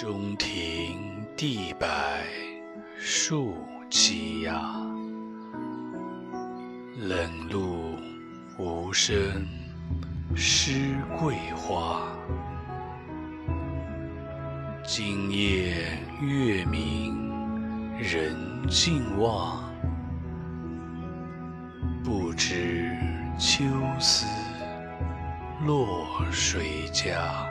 中庭地白树栖鸦，冷露无声湿桂花。今夜月明人尽望。不知秋思落谁家？